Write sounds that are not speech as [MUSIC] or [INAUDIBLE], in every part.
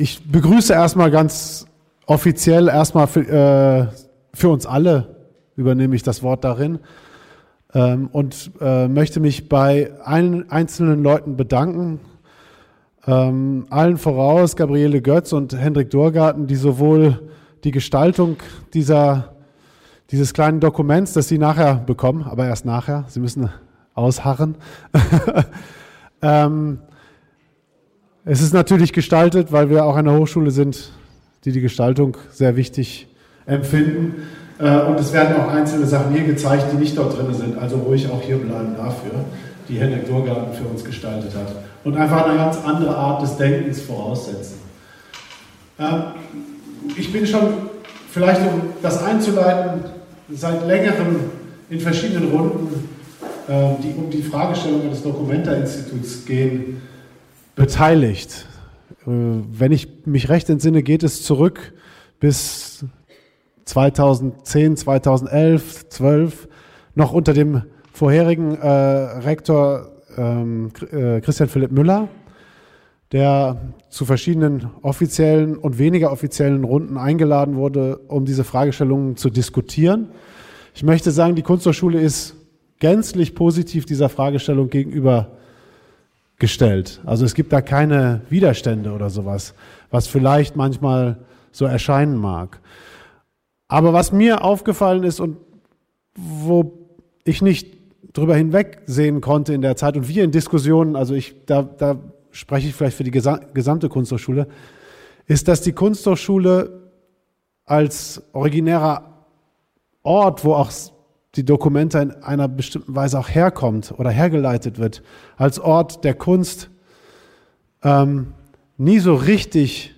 ich begrüße erstmal ganz offiziell erstmal für, äh, für uns alle, übernehme ich das Wort darin, ähm, und äh, möchte mich bei allen einzelnen Leuten bedanken. Ähm, allen voraus, Gabriele Götz und Hendrik Dorgarten, die sowohl die Gestaltung dieser, dieses kleinen Dokuments, das Sie nachher bekommen, aber erst nachher, Sie müssen ausharren. [LAUGHS] ähm, es ist natürlich gestaltet, weil wir auch eine Hochschule sind, die die Gestaltung sehr wichtig empfinden. Äh, und es werden auch einzelne Sachen hier gezeigt, die nicht dort drin sind. Also ruhig auch hier bleiben dafür, die Henrik Durgarten für uns gestaltet hat. Und einfach eine ganz andere Art des Denkens voraussetzen. Ähm, ich bin schon, vielleicht um das einzuleiten, seit längerem in verschiedenen Runden, ähm, die um die Fragestellung des Documenta-Instituts gehen, beteiligt. Äh, wenn ich mich recht entsinne, geht es zurück bis 2010, 2011, 12 noch unter dem vorherigen äh, Rektor ähm, äh, Christian Philipp Müller, der zu verschiedenen offiziellen und weniger offiziellen Runden eingeladen wurde, um diese Fragestellungen zu diskutieren. Ich möchte sagen, die Kunsthochschule ist gänzlich positiv dieser Fragestellung gegenüber gestellt. Also es gibt da keine Widerstände oder sowas, was vielleicht manchmal so erscheinen mag. Aber was mir aufgefallen ist und wo ich nicht drüber hinwegsehen konnte in der Zeit und wir in Diskussionen, also ich, da, da spreche ich vielleicht für die gesamte Kunsthochschule, ist, dass die Kunsthochschule als originärer Ort, wo auch die Dokumente in einer bestimmten Weise auch herkommt oder hergeleitet wird, als Ort der Kunst, ähm, nie so richtig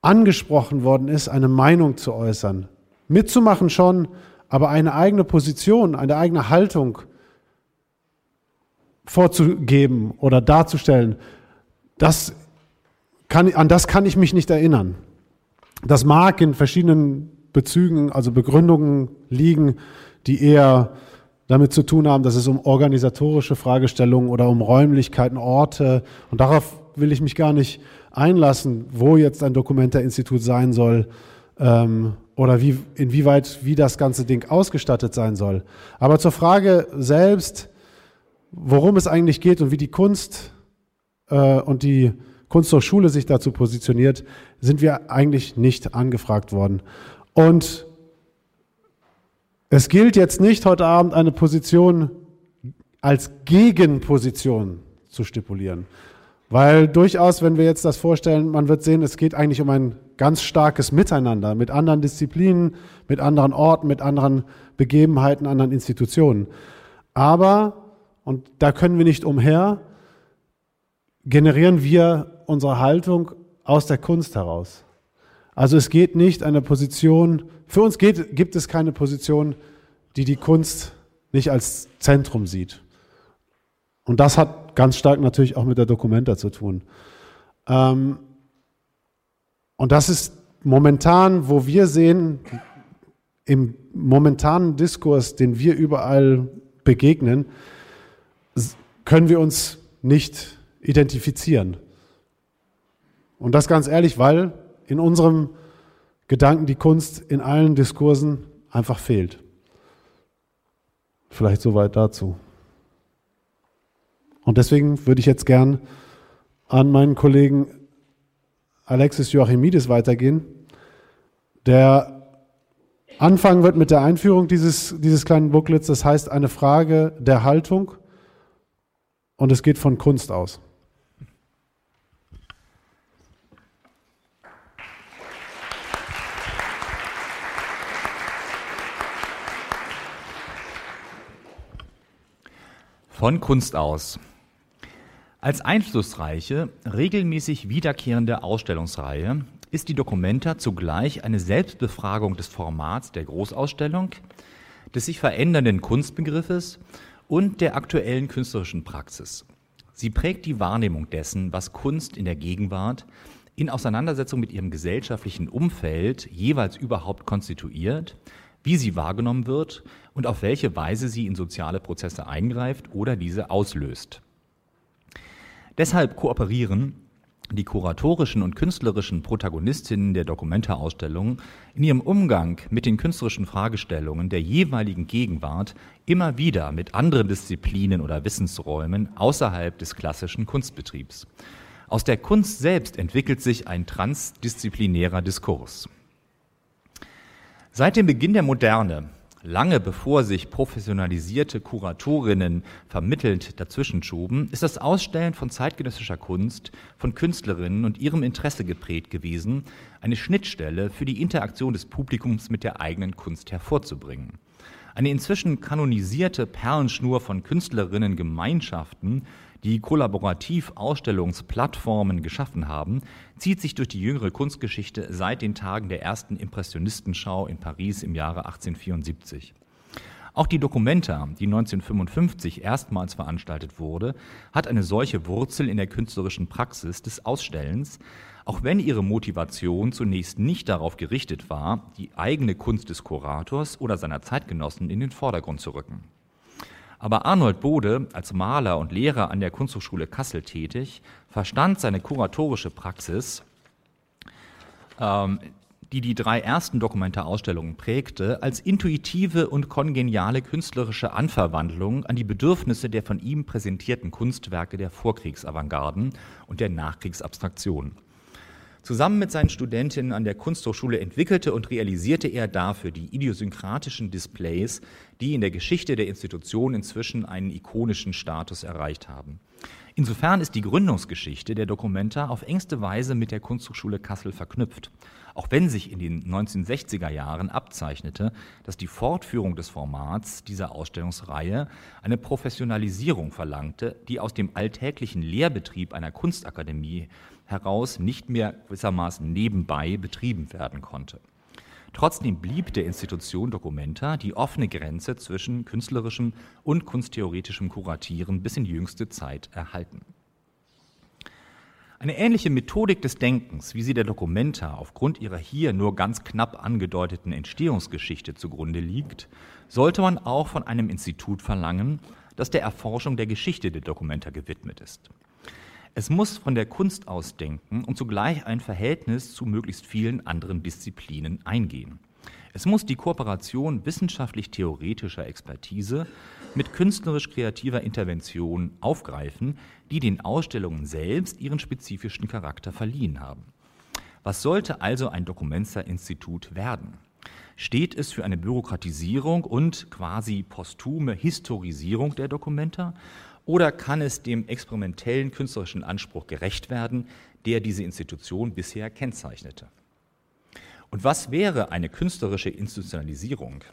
angesprochen worden ist, eine Meinung zu äußern. Mitzumachen schon, aber eine eigene Position, eine eigene Haltung vorzugeben oder darzustellen, das kann, an das kann ich mich nicht erinnern. Das mag in verschiedenen Bezügen, also Begründungen liegen, die eher damit zu tun haben, dass es um organisatorische Fragestellungen oder um Räumlichkeiten, Orte und darauf will ich mich gar nicht einlassen, wo jetzt ein Dokumenta-Institut sein soll ähm, oder wie, inwieweit, wie das ganze Ding ausgestattet sein soll. Aber zur Frage selbst, worum es eigentlich geht und wie die Kunst äh, und die Kunsthochschule sich dazu positioniert, sind wir eigentlich nicht angefragt worden. Und es gilt jetzt nicht heute Abend eine Position als Gegenposition zu stipulieren. Weil durchaus, wenn wir jetzt das vorstellen, man wird sehen, es geht eigentlich um ein ganz starkes Miteinander mit anderen Disziplinen, mit anderen Orten, mit anderen Begebenheiten, anderen Institutionen. Aber, und da können wir nicht umher, generieren wir unsere Haltung aus der Kunst heraus. Also es geht nicht eine Position, für uns geht, gibt es keine Position, die die Kunst nicht als Zentrum sieht. Und das hat ganz stark natürlich auch mit der Dokumenta zu tun. Ähm, und das ist momentan, wo wir sehen, im momentanen Diskurs, den wir überall begegnen, können wir uns nicht identifizieren. Und das ganz ehrlich, weil in unserem Gedanken die Kunst in allen Diskursen einfach fehlt. Vielleicht soweit dazu. Und deswegen würde ich jetzt gern an meinen Kollegen Alexis Joachimidis weitergehen, der anfangen wird mit der Einführung dieses, dieses kleinen Booklets. Das heißt eine Frage der Haltung und es geht von Kunst aus. Von Kunst aus. Als einflussreiche, regelmäßig wiederkehrende Ausstellungsreihe ist die Documenta zugleich eine Selbstbefragung des Formats der Großausstellung, des sich verändernden Kunstbegriffes und der aktuellen künstlerischen Praxis. Sie prägt die Wahrnehmung dessen, was Kunst in der Gegenwart in Auseinandersetzung mit ihrem gesellschaftlichen Umfeld jeweils überhaupt konstituiert, wie sie wahrgenommen wird und auf welche Weise sie in soziale Prozesse eingreift oder diese auslöst. Deshalb kooperieren die kuratorischen und künstlerischen Protagonistinnen der Dokumenta-Ausstellung in ihrem Umgang mit den künstlerischen Fragestellungen der jeweiligen Gegenwart immer wieder mit anderen Disziplinen oder Wissensräumen außerhalb des klassischen Kunstbetriebs. Aus der Kunst selbst entwickelt sich ein transdisziplinärer Diskurs. Seit dem Beginn der Moderne lange bevor sich professionalisierte Kuratorinnen vermittelnd dazwischenschoben, ist das Ausstellen von zeitgenössischer Kunst von Künstlerinnen und ihrem Interesse geprägt gewesen, eine Schnittstelle für die Interaktion des Publikums mit der eigenen Kunst hervorzubringen. Eine inzwischen kanonisierte Perlenschnur von Künstlerinnengemeinschaften die kollaborativ Ausstellungsplattformen geschaffen haben, zieht sich durch die jüngere Kunstgeschichte seit den Tagen der ersten Impressionistenschau in Paris im Jahre 1874. Auch die Documenta, die 1955 erstmals veranstaltet wurde, hat eine solche Wurzel in der künstlerischen Praxis des Ausstellens, auch wenn ihre Motivation zunächst nicht darauf gerichtet war, die eigene Kunst des Kurators oder seiner Zeitgenossen in den Vordergrund zu rücken. Aber Arnold Bode, als Maler und Lehrer an der Kunsthochschule Kassel tätig, verstand seine kuratorische Praxis, ähm, die die drei ersten Dokumentarausstellungen prägte, als intuitive und kongeniale künstlerische Anverwandlung an die Bedürfnisse der von ihm präsentierten Kunstwerke der Vorkriegsavantgarden und der Nachkriegsabstraktion. Zusammen mit seinen Studentinnen an der Kunsthochschule entwickelte und realisierte er dafür die idiosynkratischen Displays, die in der Geschichte der Institution inzwischen einen ikonischen Status erreicht haben. Insofern ist die Gründungsgeschichte der Dokumenta auf engste Weise mit der Kunsthochschule Kassel verknüpft, auch wenn sich in den 1960er Jahren abzeichnete, dass die Fortführung des Formats dieser Ausstellungsreihe eine Professionalisierung verlangte, die aus dem alltäglichen Lehrbetrieb einer Kunstakademie heraus nicht mehr gewissermaßen nebenbei betrieben werden konnte. Trotzdem blieb der Institution Documenta die offene Grenze zwischen künstlerischem und kunsttheoretischem Kuratieren bis in jüngste Zeit erhalten. Eine ähnliche Methodik des Denkens, wie sie der Documenta aufgrund ihrer hier nur ganz knapp angedeuteten Entstehungsgeschichte zugrunde liegt, sollte man auch von einem Institut verlangen, das der Erforschung der Geschichte der Documenta gewidmet ist. Es muss von der Kunst aus denken und zugleich ein Verhältnis zu möglichst vielen anderen Disziplinen eingehen. Es muss die Kooperation wissenschaftlich-theoretischer Expertise mit künstlerisch-kreativer Intervention aufgreifen, die den Ausstellungen selbst ihren spezifischen Charakter verliehen haben. Was sollte also ein Dokumenza-Institut werden? Steht es für eine Bürokratisierung und quasi posthume Historisierung der Dokumenta oder kann es dem experimentellen künstlerischen Anspruch gerecht werden, der diese Institution bisher kennzeichnete? Und was wäre eine künstlerische Institutionalisierung?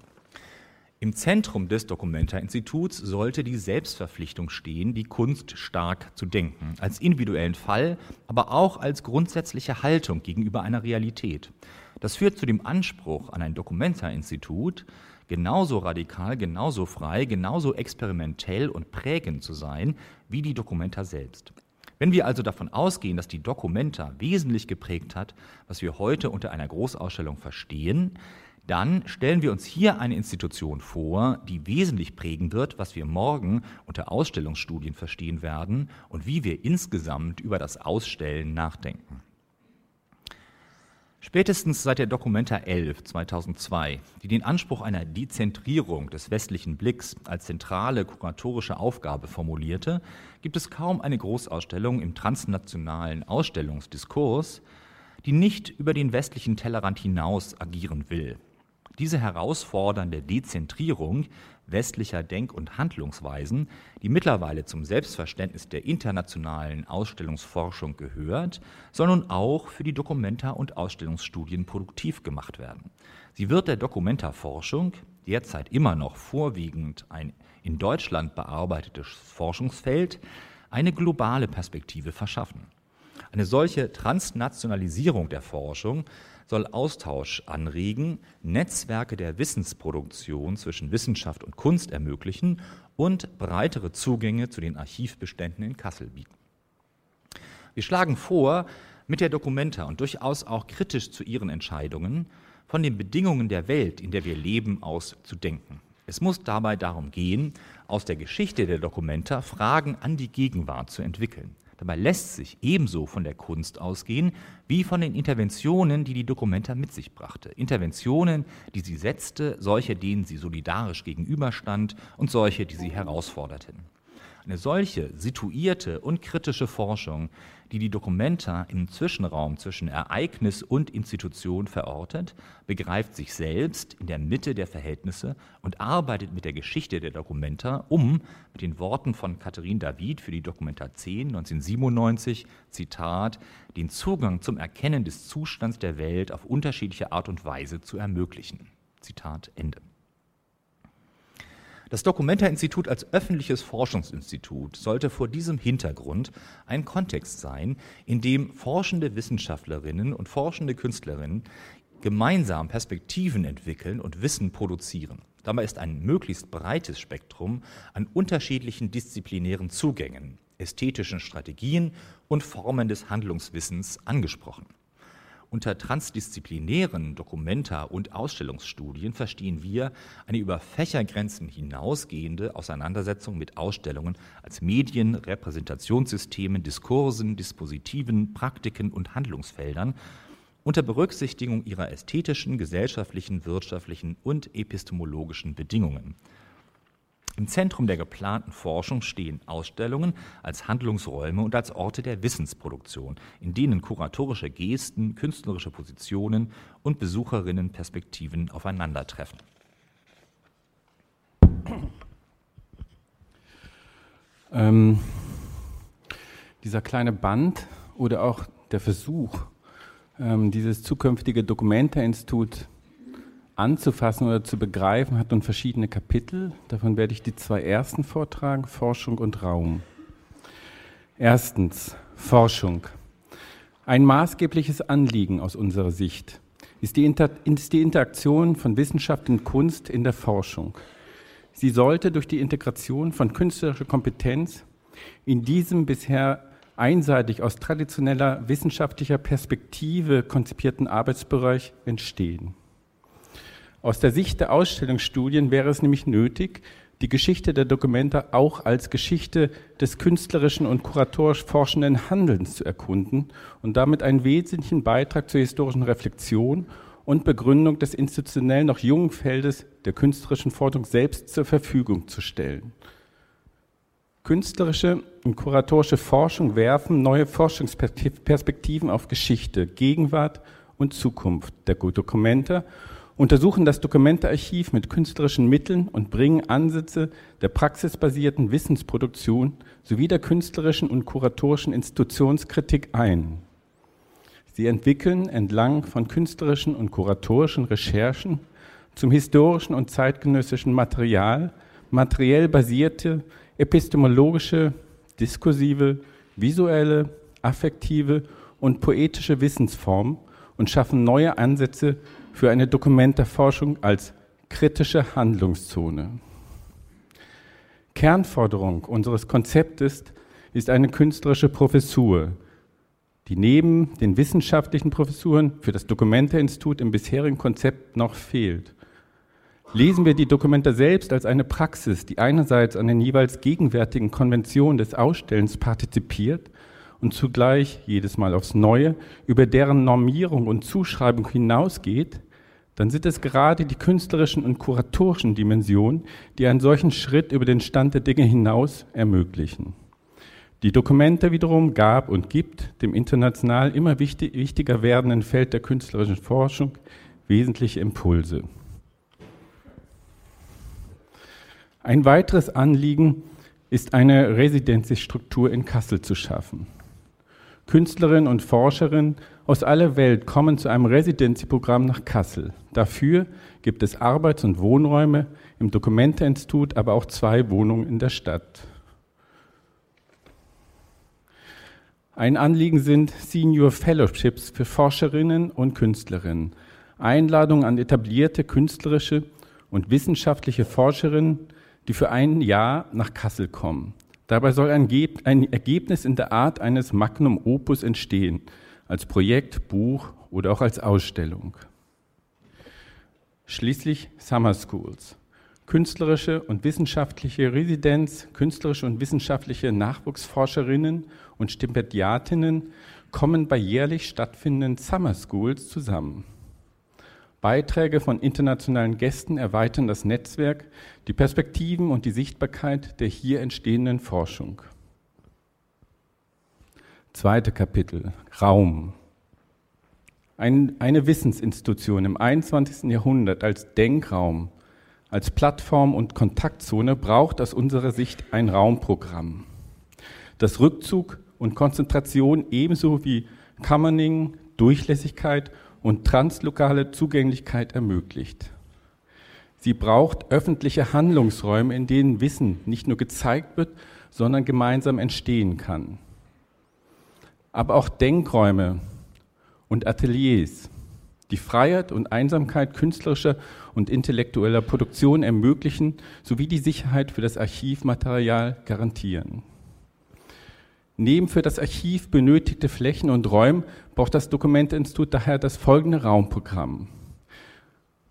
Im Zentrum des Documenta-Instituts sollte die Selbstverpflichtung stehen, die Kunst stark zu denken, als individuellen Fall, aber auch als grundsätzliche Haltung gegenüber einer Realität. Das führt zu dem Anspruch an ein Documenta-Institut, genauso radikal, genauso frei, genauso experimentell und prägend zu sein wie die Dokumenta selbst. Wenn wir also davon ausgehen, dass die Dokumenta wesentlich geprägt hat, was wir heute unter einer Großausstellung verstehen, dann stellen wir uns hier eine Institution vor, die wesentlich prägen wird, was wir morgen unter Ausstellungsstudien verstehen werden und wie wir insgesamt über das Ausstellen nachdenken. Spätestens seit der Documenta 11 2002, die den Anspruch einer Dezentrierung des westlichen Blicks als zentrale kuratorische Aufgabe formulierte, gibt es kaum eine Großausstellung im transnationalen Ausstellungsdiskurs, die nicht über den westlichen Tellerrand hinaus agieren will. Diese herausfordernde Dezentrierung westlicher Denk- und Handlungsweisen, die mittlerweile zum Selbstverständnis der internationalen Ausstellungsforschung gehört, soll nun auch für die Dokumenta- und Ausstellungsstudien produktiv gemacht werden. Sie wird der Dokumenta-Forschung, derzeit immer noch vorwiegend ein in Deutschland bearbeitetes Forschungsfeld, eine globale Perspektive verschaffen. Eine solche Transnationalisierung der Forschung soll Austausch anregen, Netzwerke der Wissensproduktion zwischen Wissenschaft und Kunst ermöglichen und breitere Zugänge zu den Archivbeständen in Kassel bieten. Wir schlagen vor, mit der Dokumenta und durchaus auch kritisch zu ihren Entscheidungen von den Bedingungen der Welt, in der wir leben, aus zu denken. Es muss dabei darum gehen, aus der Geschichte der Dokumenta Fragen an die Gegenwart zu entwickeln. Dabei lässt sich ebenso von der Kunst ausgehen wie von den Interventionen, die die Documenta mit sich brachte. Interventionen, die sie setzte, solche, denen sie solidarisch gegenüberstand und solche, die sie herausforderten. Eine solche situierte und kritische Forschung, die die Dokumenta im Zwischenraum zwischen Ereignis und Institution verortet, begreift sich selbst in der Mitte der Verhältnisse und arbeitet mit der Geschichte der Dokumenta, um, mit den Worten von Katharine David für die Dokumenta 10 1997, Zitat, den Zugang zum Erkennen des Zustands der Welt auf unterschiedliche Art und Weise zu ermöglichen. Zitat Ende. Das Documenta-Institut als öffentliches Forschungsinstitut sollte vor diesem Hintergrund ein Kontext sein, in dem forschende Wissenschaftlerinnen und forschende Künstlerinnen gemeinsam Perspektiven entwickeln und Wissen produzieren. Dabei ist ein möglichst breites Spektrum an unterschiedlichen disziplinären Zugängen, ästhetischen Strategien und Formen des Handlungswissens angesprochen. Unter transdisziplinären Dokumenta- und Ausstellungsstudien verstehen wir eine über Fächergrenzen hinausgehende Auseinandersetzung mit Ausstellungen als Medien, Repräsentationssystemen, Diskursen, Dispositiven, Praktiken und Handlungsfeldern unter Berücksichtigung ihrer ästhetischen, gesellschaftlichen, wirtschaftlichen und epistemologischen Bedingungen. Im Zentrum der geplanten Forschung stehen Ausstellungen als Handlungsräume und als Orte der Wissensproduktion, in denen kuratorische Gesten, künstlerische Positionen und Besucherinnenperspektiven aufeinandertreffen. Ähm, dieser kleine Band oder auch der Versuch, ähm, dieses zukünftige Dokumenta-Institut anzufassen oder zu begreifen, hat nun verschiedene Kapitel. Davon werde ich die zwei ersten vortragen, Forschung und Raum. Erstens, Forschung. Ein maßgebliches Anliegen aus unserer Sicht ist die, Inter ist die Interaktion von Wissenschaft und Kunst in der Forschung. Sie sollte durch die Integration von künstlerischer Kompetenz in diesem bisher einseitig aus traditioneller wissenschaftlicher Perspektive konzipierten Arbeitsbereich entstehen. Aus der Sicht der Ausstellungsstudien wäre es nämlich nötig, die Geschichte der Dokumente auch als Geschichte des künstlerischen und kuratorisch forschenden Handelns zu erkunden und damit einen wesentlichen Beitrag zur historischen Reflexion und Begründung des institutionell noch jungen Feldes der künstlerischen Forschung selbst zur Verfügung zu stellen. Künstlerische und kuratorische Forschung werfen neue Forschungsperspektiven auf Geschichte, Gegenwart und Zukunft der Dokumente untersuchen das Dokumentearchiv mit künstlerischen Mitteln und bringen Ansätze der praxisbasierten Wissensproduktion sowie der künstlerischen und kuratorischen Institutionskritik ein. Sie entwickeln entlang von künstlerischen und kuratorischen Recherchen zum historischen und zeitgenössischen Material materiell basierte epistemologische, diskursive, visuelle, affektive und poetische Wissensformen und schaffen neue Ansätze für eine Dokumentarforschung als kritische Handlungszone. Kernforderung unseres Konzeptes ist eine künstlerische Professur, die neben den wissenschaftlichen Professuren für das Dokumente-Institut im bisherigen Konzept noch fehlt. Lesen wir die Dokumente selbst als eine Praxis, die einerseits an den jeweils gegenwärtigen Konventionen des Ausstellens partizipiert und zugleich jedes Mal aufs Neue über deren Normierung und Zuschreibung hinausgeht, dann sind es gerade die künstlerischen und kuratorischen Dimensionen, die einen solchen Schritt über den Stand der Dinge hinaus ermöglichen. Die Dokumente wiederum gab und gibt dem international immer wichtig, wichtiger werdenden Feld der künstlerischen Forschung wesentliche Impulse. Ein weiteres Anliegen ist eine Residenzstruktur in Kassel zu schaffen. Künstlerinnen und Forscherinnen aus aller Welt kommen zu einem Residenziprogramm nach Kassel. Dafür gibt es Arbeits- und Wohnräume im Dokumenteinstitut, aber auch zwei Wohnungen in der Stadt. Ein Anliegen sind Senior Fellowships für Forscherinnen und Künstlerinnen. Einladungen an etablierte künstlerische und wissenschaftliche Forscherinnen, die für ein Jahr nach Kassel kommen. Dabei soll ein, Ergebnis in der Art eines Magnum Opus entstehen, als Projekt, Buch oder auch als Ausstellung. Schließlich Summer Schools. Künstlerische und wissenschaftliche Residenz, künstlerische und wissenschaftliche Nachwuchsforscherinnen und Stipendiatinnen kommen bei jährlich stattfindenden Summer Schools zusammen. Beiträge von internationalen Gästen erweitern das Netzwerk, die Perspektiven und die Sichtbarkeit der hier entstehenden Forschung. Zweite Kapitel Raum. Ein, eine Wissensinstitution im 21. Jahrhundert als Denkraum, als Plattform und Kontaktzone braucht aus unserer Sicht ein Raumprogramm, das Rückzug und Konzentration ebenso wie Commoning, Durchlässigkeit und translokale Zugänglichkeit ermöglicht. Sie braucht öffentliche Handlungsräume, in denen Wissen nicht nur gezeigt wird, sondern gemeinsam entstehen kann. Aber auch Denkräume und Ateliers, die Freiheit und Einsamkeit künstlerischer und intellektueller Produktion ermöglichen, sowie die Sicherheit für das Archivmaterial garantieren. Neben für das Archiv benötigte Flächen und Räume braucht das Dokumenteinstitut daher das folgende Raumprogramm,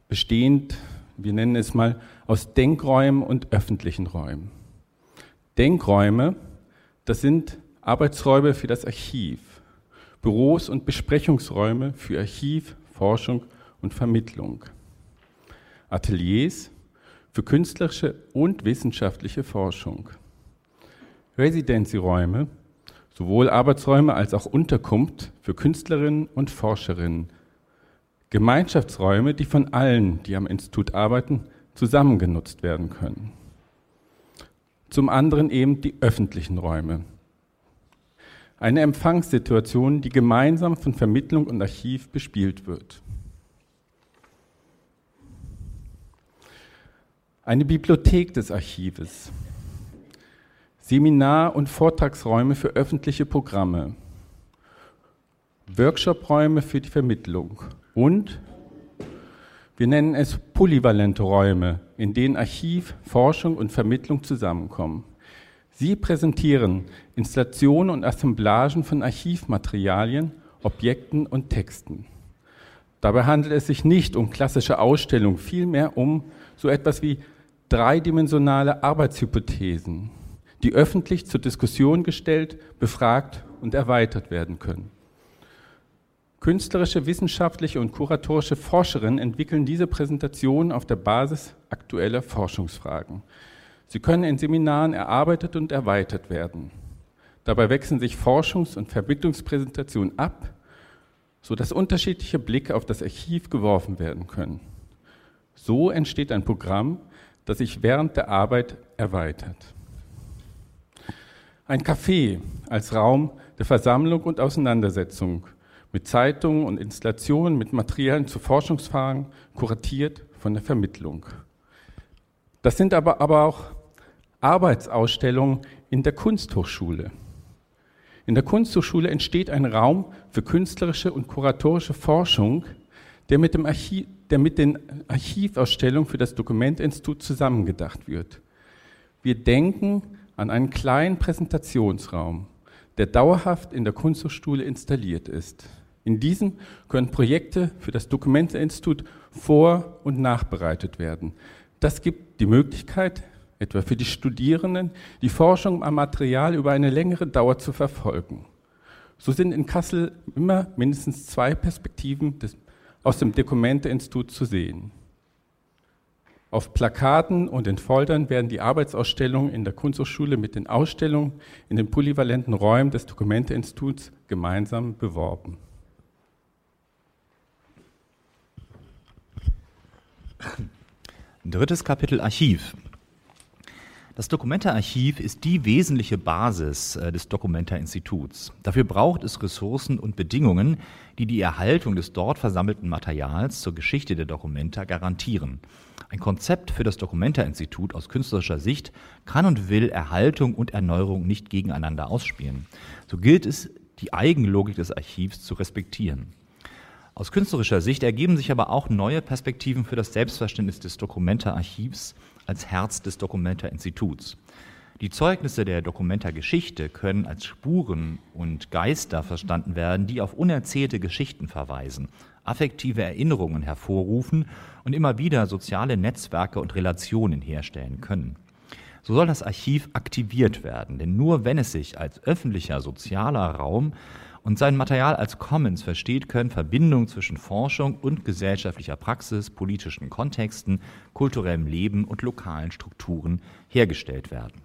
bestehend, wir nennen es mal, aus Denkräumen und öffentlichen Räumen. Denkräume, das sind Arbeitsräume für das Archiv, Büros und Besprechungsräume für Archiv, Forschung und Vermittlung, Ateliers für künstlerische und wissenschaftliche Forschung, Residencyräume sowohl Arbeitsräume als auch Unterkunft für Künstlerinnen und Forscherinnen, Gemeinschaftsräume, die von allen, die am Institut arbeiten, zusammengenutzt werden können. Zum anderen eben die öffentlichen Räume. Eine Empfangssituation, die gemeinsam von Vermittlung und Archiv bespielt wird. Eine Bibliothek des Archives, Seminar- und Vortragsräume für öffentliche Programme, Workshopräume für die Vermittlung und wir nennen es polyvalente Räume, in denen Archiv, Forschung und Vermittlung zusammenkommen. Sie präsentieren Installationen und Assemblagen von Archivmaterialien, Objekten und Texten. Dabei handelt es sich nicht um klassische Ausstellungen, vielmehr um so etwas wie dreidimensionale Arbeitshypothesen, die öffentlich zur Diskussion gestellt, befragt und erweitert werden können. Künstlerische, wissenschaftliche und kuratorische Forscherinnen entwickeln diese Präsentation auf der Basis aktueller Forschungsfragen. Sie können in Seminaren erarbeitet und erweitert werden. Dabei wechseln sich Forschungs- und Vermittlungspräsentationen ab, sodass unterschiedliche Blicke auf das Archiv geworfen werden können. So entsteht ein Programm, das sich während der Arbeit erweitert. Ein Café als Raum der Versammlung und Auseinandersetzung mit Zeitungen und Installationen, mit Materialien zu Forschungsfragen, kuratiert von der Vermittlung. Das sind aber, aber auch Arbeitsausstellungen in der Kunsthochschule. In der Kunsthochschule entsteht ein Raum für künstlerische und kuratorische Forschung, der mit, dem Archiv, der mit den Archivausstellungen für das Dokumentinstitut zusammengedacht wird. Wir denken an einen kleinen Präsentationsraum, der dauerhaft in der Kunsthochschule installiert ist. In diesem können Projekte für das Dokumenteinstitut vor- und nachbereitet werden. Das gibt die Möglichkeit, etwa für die Studierenden, die Forschung am Material über eine längere Dauer zu verfolgen. So sind in Kassel immer mindestens zwei Perspektiven des, aus dem Dokumenteinstitut zu sehen. Auf Plakaten und in Foldern werden die Arbeitsausstellungen in der Kunsthochschule mit den Ausstellungen in den polyvalenten Räumen des Dokumenteinstituts gemeinsam beworben. Drittes Kapitel Archiv. Das Dokumenta-Archiv ist die wesentliche Basis äh, des Dokumenta-Instituts. Dafür braucht es Ressourcen und Bedingungen, die die Erhaltung des dort versammelten Materials zur Geschichte der Dokumenta garantieren. Ein Konzept für das Dokumenta-Institut aus künstlerischer Sicht kann und will Erhaltung und Erneuerung nicht gegeneinander ausspielen. So gilt es, die Eigenlogik des Archivs zu respektieren. Aus künstlerischer Sicht ergeben sich aber auch neue Perspektiven für das Selbstverständnis des Dokumenta-Archivs als Herz des Dokumenta-Instituts. Die Zeugnisse der Documenta-Geschichte können als Spuren und Geister verstanden werden, die auf unerzählte Geschichten verweisen, affektive Erinnerungen hervorrufen und immer wieder soziale Netzwerke und Relationen herstellen können. So soll das Archiv aktiviert werden, denn nur wenn es sich als öffentlicher sozialer Raum und sein Material als Commons versteht, können Verbindungen zwischen Forschung und gesellschaftlicher Praxis, politischen Kontexten, kulturellem Leben und lokalen Strukturen hergestellt werden.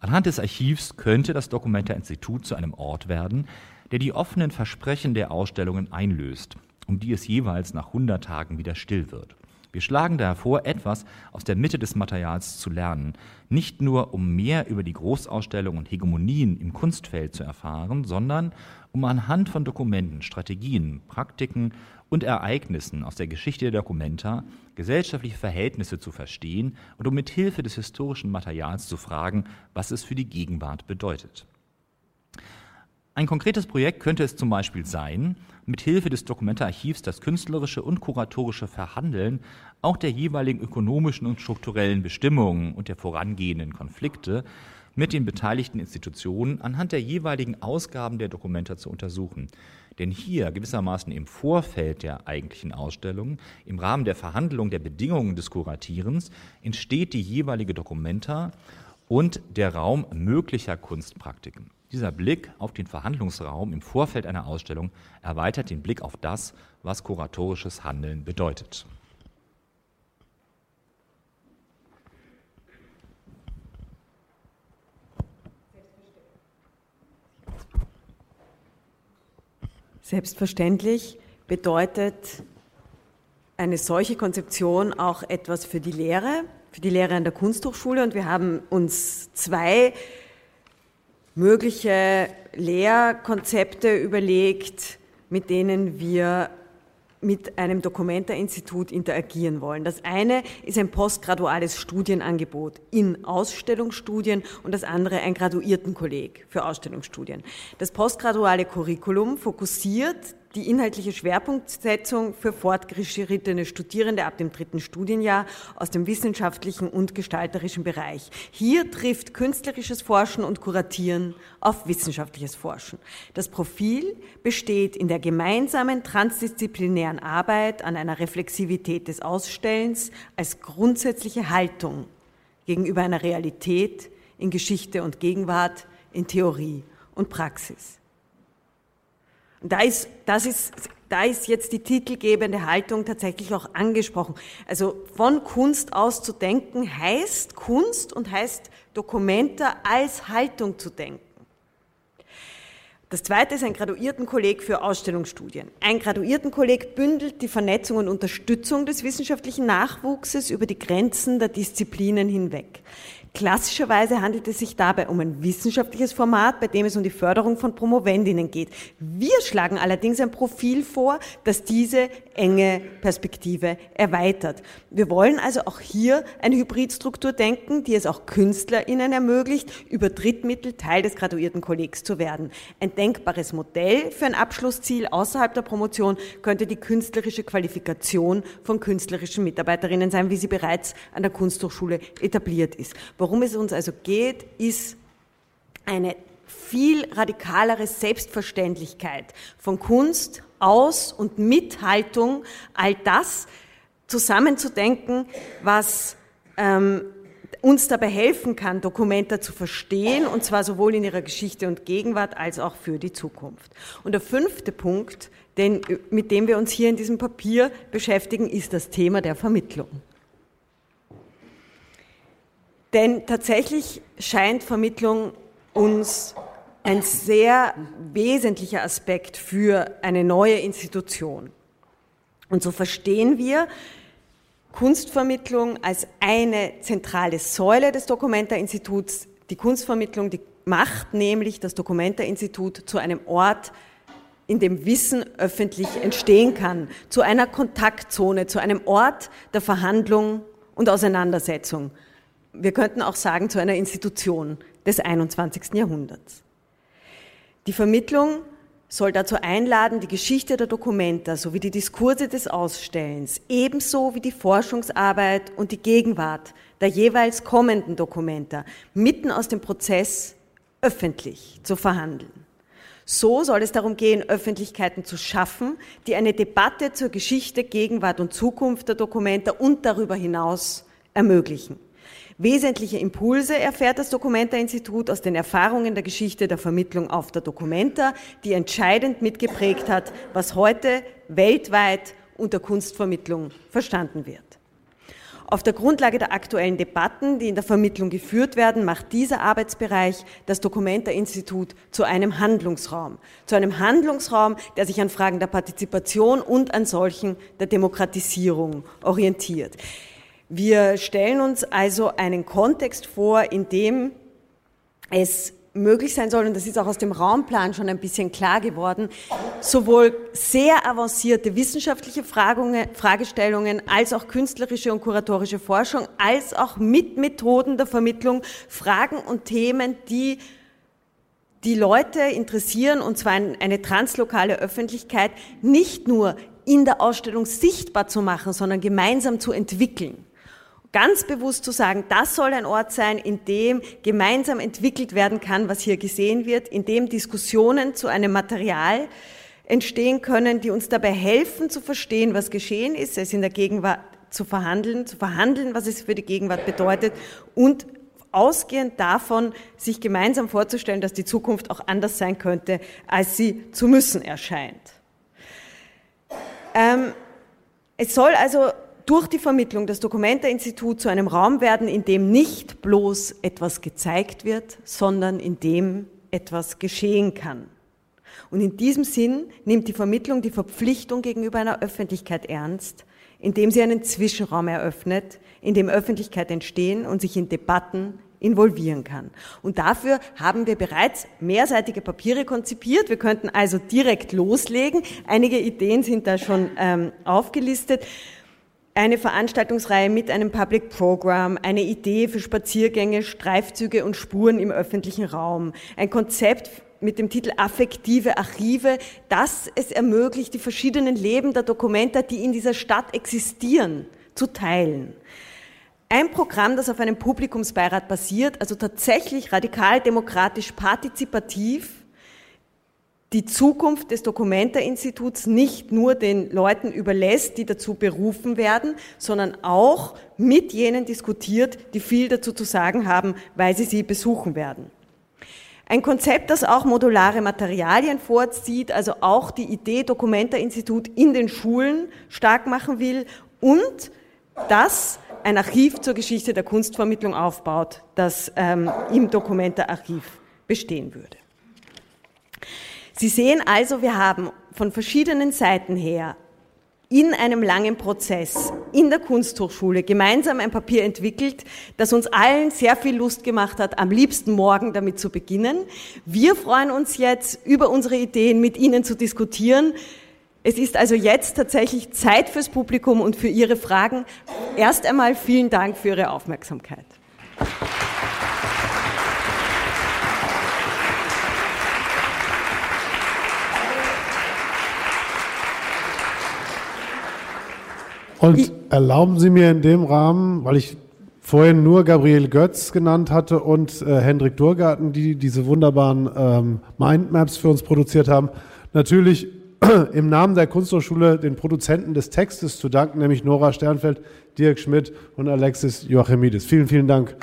Anhand des Archivs könnte das Dokumenta-Institut zu einem Ort werden, der die offenen Versprechen der Ausstellungen einlöst, um die es jeweils nach 100 Tagen wieder still wird. Wir schlagen daher vor, etwas aus der Mitte des Materials zu lernen, nicht nur um mehr über die Großausstellung und Hegemonien im Kunstfeld zu erfahren, sondern um anhand von Dokumenten, Strategien, Praktiken und Ereignissen aus der Geschichte der Dokumenta gesellschaftliche Verhältnisse zu verstehen und um mit Hilfe des historischen Materials zu fragen, was es für die Gegenwart bedeutet. Ein konkretes Projekt könnte es zum Beispiel sein, mit Hilfe des Dokumentararchivs das künstlerische und kuratorische Verhandeln auch der jeweiligen ökonomischen und strukturellen Bestimmungen und der vorangehenden Konflikte mit den beteiligten Institutionen anhand der jeweiligen Ausgaben der Dokumenta zu untersuchen. Denn hier gewissermaßen im Vorfeld der eigentlichen Ausstellung, im Rahmen der Verhandlung der Bedingungen des Kuratierens, entsteht die jeweilige Dokumenta und der Raum möglicher Kunstpraktiken. Dieser Blick auf den Verhandlungsraum im Vorfeld einer Ausstellung erweitert den Blick auf das, was kuratorisches Handeln bedeutet. Selbstverständlich bedeutet eine solche Konzeption auch etwas für die Lehre, für die Lehre an der Kunsthochschule. Und wir haben uns zwei mögliche Lehrkonzepte überlegt, mit denen wir mit einem Documenta-Institut interagieren wollen. Das eine ist ein postgraduales Studienangebot in Ausstellungsstudien und das andere ein Graduiertenkolleg für Ausstellungsstudien. Das postgraduale Curriculum fokussiert die inhaltliche Schwerpunktsetzung für fortgeschrittene Studierende ab dem dritten Studienjahr aus dem wissenschaftlichen und gestalterischen Bereich. Hier trifft künstlerisches Forschen und Kuratieren auf wissenschaftliches Forschen. Das Profil besteht in der gemeinsamen transdisziplinären Arbeit an einer Reflexivität des Ausstellens als grundsätzliche Haltung gegenüber einer Realität in Geschichte und Gegenwart, in Theorie und Praxis. Da ist, das ist, da ist jetzt die titelgebende Haltung tatsächlich auch angesprochen. Also von Kunst aus zu denken heißt Kunst und heißt Dokumente als Haltung zu denken. Das zweite ist ein Graduiertenkolleg für Ausstellungsstudien. Ein Graduiertenkolleg bündelt die Vernetzung und Unterstützung des wissenschaftlichen Nachwuchses über die Grenzen der Disziplinen hinweg. Klassischerweise handelt es sich dabei um ein wissenschaftliches Format, bei dem es um die Förderung von Promovendinnen geht. Wir schlagen allerdings ein Profil vor, das diese enge Perspektive erweitert. Wir wollen also auch hier eine Hybridstruktur denken, die es auch KünstlerInnen ermöglicht, über Drittmittel Teil des Graduiertenkollegs zu werden. Ein denkbares Modell für ein Abschlussziel außerhalb der Promotion könnte die künstlerische Qualifikation von künstlerischen Mitarbeiterinnen sein, wie sie bereits an der Kunsthochschule etabliert ist. Worum es uns also geht, ist eine viel radikalere Selbstverständlichkeit von Kunst aus und Mithaltung, all das zusammenzudenken, was ähm, uns dabei helfen kann, Dokumente zu verstehen, und zwar sowohl in ihrer Geschichte und Gegenwart als auch für die Zukunft. Und der fünfte Punkt, den, mit dem wir uns hier in diesem Papier beschäftigen, ist das Thema der Vermittlung. Denn tatsächlich scheint Vermittlung uns ein sehr wesentlicher Aspekt für eine neue Institution. Und so verstehen wir Kunstvermittlung als eine zentrale Säule des Documenta-Instituts. Die Kunstvermittlung, die macht nämlich das Documenta-Institut zu einem Ort, in dem Wissen öffentlich entstehen kann, zu einer Kontaktzone, zu einem Ort der Verhandlung und Auseinandersetzung wir könnten auch sagen, zu einer Institution des 21. Jahrhunderts. Die Vermittlung soll dazu einladen, die Geschichte der Dokumenta sowie die Diskurse des Ausstellens, ebenso wie die Forschungsarbeit und die Gegenwart der jeweils kommenden Dokumenta mitten aus dem Prozess öffentlich zu verhandeln. So soll es darum gehen, Öffentlichkeiten zu schaffen, die eine Debatte zur Geschichte, Gegenwart und Zukunft der Dokumenta und darüber hinaus ermöglichen. Wesentliche Impulse erfährt das Documenta-Institut aus den Erfahrungen der Geschichte der Vermittlung auf der Documenta, die entscheidend mitgeprägt hat, was heute weltweit unter Kunstvermittlung verstanden wird. Auf der Grundlage der aktuellen Debatten, die in der Vermittlung geführt werden, macht dieser Arbeitsbereich das Documenta-Institut zu einem Handlungsraum. Zu einem Handlungsraum, der sich an Fragen der Partizipation und an solchen der Demokratisierung orientiert. Wir stellen uns also einen Kontext vor, in dem es möglich sein soll, und das ist auch aus dem Raumplan schon ein bisschen klar geworden, sowohl sehr avancierte wissenschaftliche Fragestellungen als auch künstlerische und kuratorische Forschung, als auch mit Methoden der Vermittlung Fragen und Themen, die die Leute interessieren, und zwar eine translokale Öffentlichkeit, nicht nur in der Ausstellung sichtbar zu machen, sondern gemeinsam zu entwickeln ganz bewusst zu sagen, das soll ein Ort sein, in dem gemeinsam entwickelt werden kann, was hier gesehen wird, in dem Diskussionen zu einem Material entstehen können, die uns dabei helfen zu verstehen, was geschehen ist, es in der Gegenwart zu verhandeln, zu verhandeln, was es für die Gegenwart bedeutet und ausgehend davon, sich gemeinsam vorzustellen, dass die Zukunft auch anders sein könnte, als sie zu müssen erscheint. Ähm, es soll also durch die Vermittlung das Documenta-Institut zu einem Raum werden, in dem nicht bloß etwas gezeigt wird, sondern in dem etwas geschehen kann. Und in diesem Sinn nimmt die Vermittlung die Verpflichtung gegenüber einer Öffentlichkeit ernst, indem sie einen Zwischenraum eröffnet, in dem Öffentlichkeit entstehen und sich in Debatten involvieren kann. Und dafür haben wir bereits mehrseitige Papiere konzipiert. Wir könnten also direkt loslegen. Einige Ideen sind da schon ähm, aufgelistet eine Veranstaltungsreihe mit einem Public Program, eine Idee für Spaziergänge, Streifzüge und Spuren im öffentlichen Raum, ein Konzept mit dem Titel Affektive Archive, das es ermöglicht, die verschiedenen Leben der Dokumenta, die in dieser Stadt existieren, zu teilen. Ein Programm, das auf einem Publikumsbeirat basiert, also tatsächlich radikal demokratisch partizipativ, die Zukunft des Documenta-Instituts nicht nur den Leuten überlässt, die dazu berufen werden, sondern auch mit jenen diskutiert, die viel dazu zu sagen haben, weil sie sie besuchen werden. Ein Konzept, das auch modulare Materialien vorzieht, also auch die Idee Documenta-Institut in den Schulen stark machen will und das ein Archiv zur Geschichte der Kunstvermittlung aufbaut, das ähm, im Documenta-Archiv bestehen würde. Sie sehen also, wir haben von verschiedenen Seiten her in einem langen Prozess in der Kunsthochschule gemeinsam ein Papier entwickelt, das uns allen sehr viel Lust gemacht hat, am liebsten morgen damit zu beginnen. Wir freuen uns jetzt, über unsere Ideen mit Ihnen zu diskutieren. Es ist also jetzt tatsächlich Zeit fürs Publikum und für Ihre Fragen. Erst einmal vielen Dank für Ihre Aufmerksamkeit. Und ich, erlauben Sie mir in dem Rahmen, weil ich vorhin nur Gabriel Götz genannt hatte und äh, Hendrik Durgarten, die diese wunderbaren ähm, Mindmaps für uns produziert haben, natürlich [CLEARS THROAT] im Namen der Kunsthochschule den Produzenten des Textes zu danken, nämlich Nora Sternfeld, Dirk Schmidt und Alexis Joachimidis. Vielen, vielen Dank.